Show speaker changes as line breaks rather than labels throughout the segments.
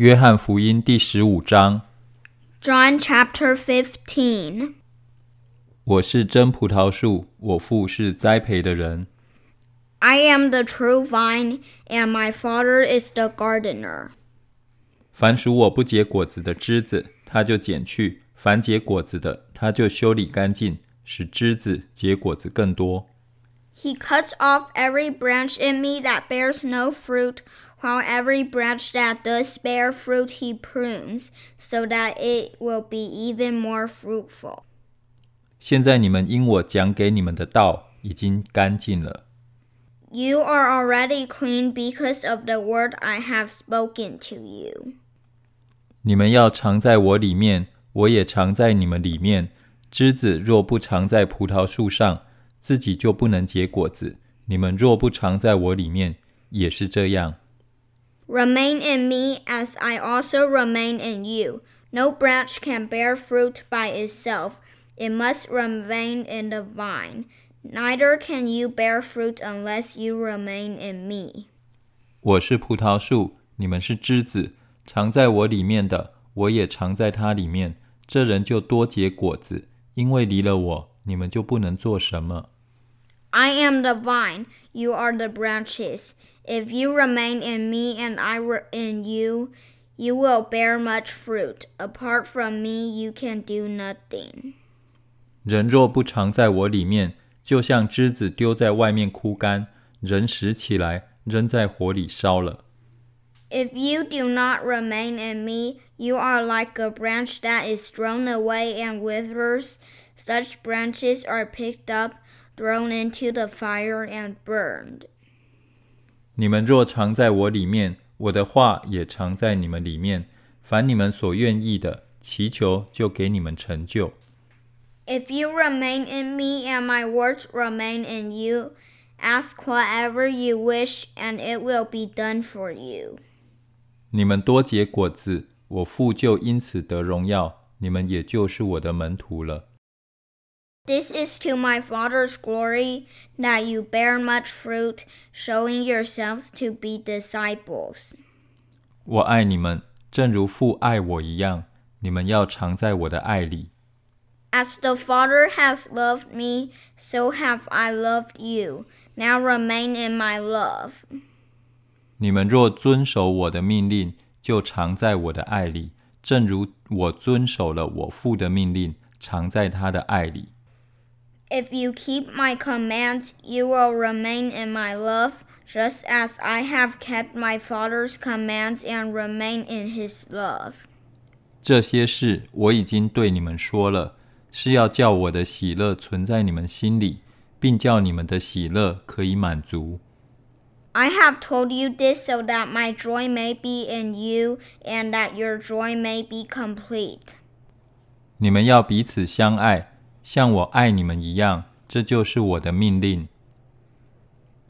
约翰福音第十五章。
John chapter 15.
我是真葡萄树，我父是栽培的人。
I am the true vine, and my Father is the gardener.
凡属我不结果子的枝子，他就剪去；凡结果子的，他就修理干净，使枝子结果子更多。
He cuts off every branch in me that bears no fruit, while every branch that does bear fruit he prunes, so that it will be even more fruitful.
现在你们因我讲给你们的道已经干净了。
You are already clean because of the word I have spoken to you.
你们要常在我里面，我也常在你们里面。枝子若不常在葡萄树上，自己就不能结果子。你们若不常在我里面，也是这样。
Remain in me as I also remain in you. No branch can bear fruit by itself, it must remain in the vine. Neither can you bear fruit unless you remain in me.
我是葡萄树，你们是枝子，常在我里面的，我也常在他里面。这人就多结果子，因为离了我，你们就不能做什么。
I am the vine, you are the branches. If you remain in me and I re- in you, you will bear much fruit. Apart from me, you can do nothing.
人若不常在我里面，就像枝子丢在外面枯干，人拾起来扔在火里烧了。
If you do not remain in me, you are like a branch that is thrown away and withers. Such branches are picked up, thrown into the fire, and burned.
你们若常在我里面，我的话也常在你们里面。凡你们所愿意的，祈求就给你们成就。
If you remain in me and my words remain in you, ask whatever you wish, and it will be done for you.
你们多结果子，我父就因此得荣耀，你们也就是我的门徒了。
This is to my Father's glory that you bear much fruit, showing yourselves to be disciples.
我爱你们，正如父爱我一样。你们要常在我的爱里。
As the Father has loved me, so have I loved you. Now remain in my love.
你们若遵守我的命令，就常在我的爱里，正如我遵守了我父的命令，常在他的爱里。
If you keep my commands, you will remain in my love, just as I have kept my Father's commands and remain in his love.
这些事我已经对你们说了，是要叫我的喜乐存在你们心里，并叫你们的喜乐可以满足。
I have told you this so that my joy may be in you and that your joy may be complete.
你们要彼此相爱， 像我爱你们一样，这就是我的命令。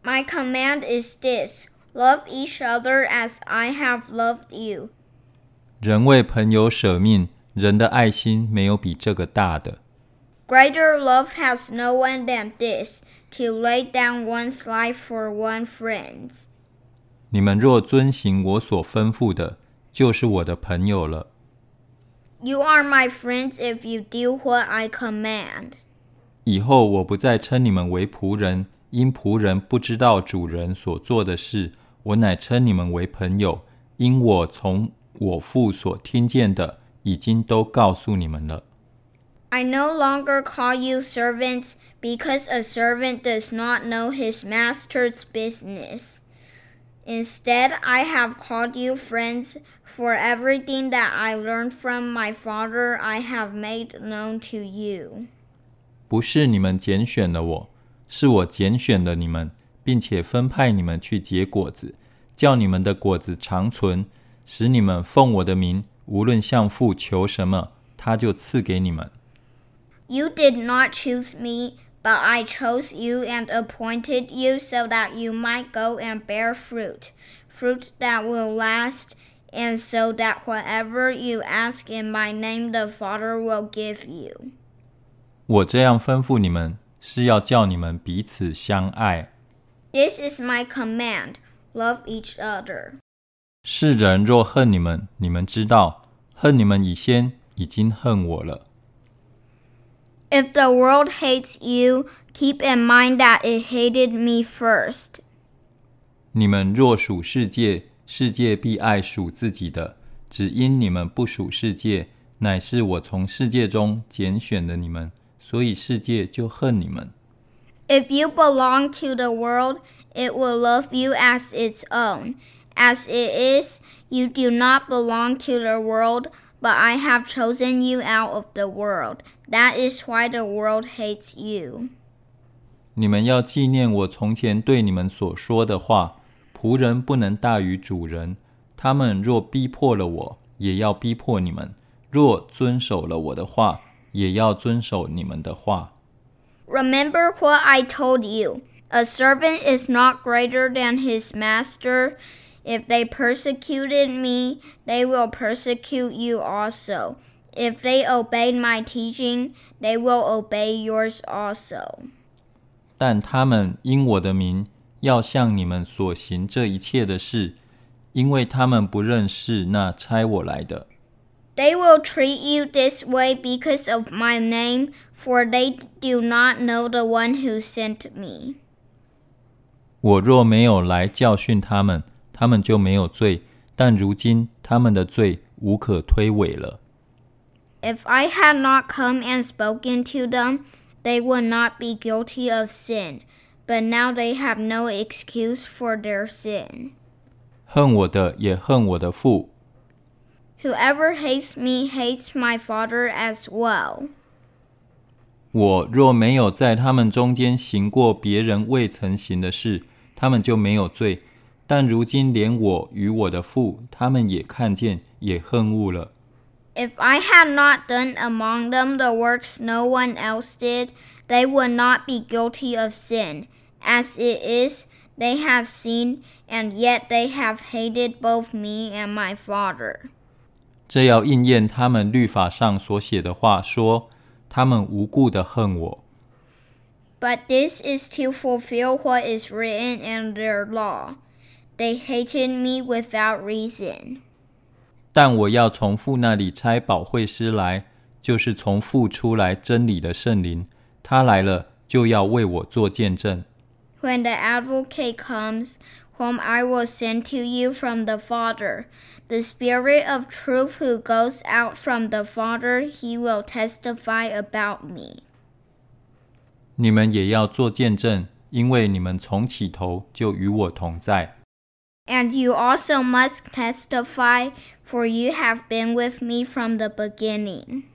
My command is this love each other as I have loved you.
人为朋友舍命，人的爱心没有比这个大的。
Greater love has no one than this to lay down one's life for one's friends.
你们若遵行我所吩咐的，就是我的朋友了。
You are my friends if you do what I command.
以后我不再称你们为仆人，因仆人不知道主人所做的事。我乃称你们为朋友，因我从我父所听见的，已经都告诉你们了。
I no longer call you servants because a servant does not know his master's business. Instead, I have called you friends, for everything that I learned from my Father I have made known to you.
不是你们拣选了我，是我拣选了你们，并且分派你们去结果子，叫你们的果子长存，使你们奉我的名，无论向父求什么，他就赐给你们。
You did not choose me, but I chose you and appointed you so that you might go and bear fruit, fruit that will last, and so that whatever you ask in my name the Father will give you.
我这样吩咐你们，是要叫你们彼此相爱。
This is my command love each other.
世人若恨你们，你们知道，恨你们以先已经恨我了。
If the world hates you, keep in mind that it hated me first.
你们若属世界， 世界必爱属自己的；只因你们不属世界，乃是我从世界中拣选的你们，所以世界就恨你们。
If you belong to the world, it will love you as its own. As it is, you do not belong to the world, but I have chosen you out of the world. That is why the world hates you.
你们要纪念我从前对你们所说的话：仆人不能大于主人。他们若逼迫了我，也要逼迫你们；若遵守了我的话，也要遵守你们的话。
Remember what I told you. A servant is not greater than his master. If they persecuted me, they will persecute you also. If they obeyed my teaching, they will obey yours also.
但他们因我的名要向你们所行这一切的事，因为他们不认识那差我来的。
They will treat you this way because of my name, for they do not know the one who sent me.
我若没有来教训他们，他们就没有罪；但如今他们的罪无可推诿了。
If I had not come and spoken to them, they would not be guilty of sin. But now they have no excuse for their sin.
恨我的也恨我的父，
Whoever hates me hates my Father as well.
我若没有在他们中间行过别人未曾行的事，他们就没有罪；但如今连我与我的父，他们也看见，也恨恶了。
If I had not done among them the works no one else did, they would not be guilty of sin. As it is, they have seen, and yet they have hated both me and my Father.
这要应验他们律法上所写的话，说他们无故的恨我。
But this is to fulfill what is written in their law. They hated me without reason.
但我要从父那里差保惠师来，就是从父出来真理的圣灵。他来了，就要为我做见证。
When the advocate comes, whom I will send to you from the Father, the Spirit of truth who goes out from the Father, he will testify about me.
你们也要做见证，因为你们从起头就与我同在。
And you also must testify, for you have been with me from the beginning.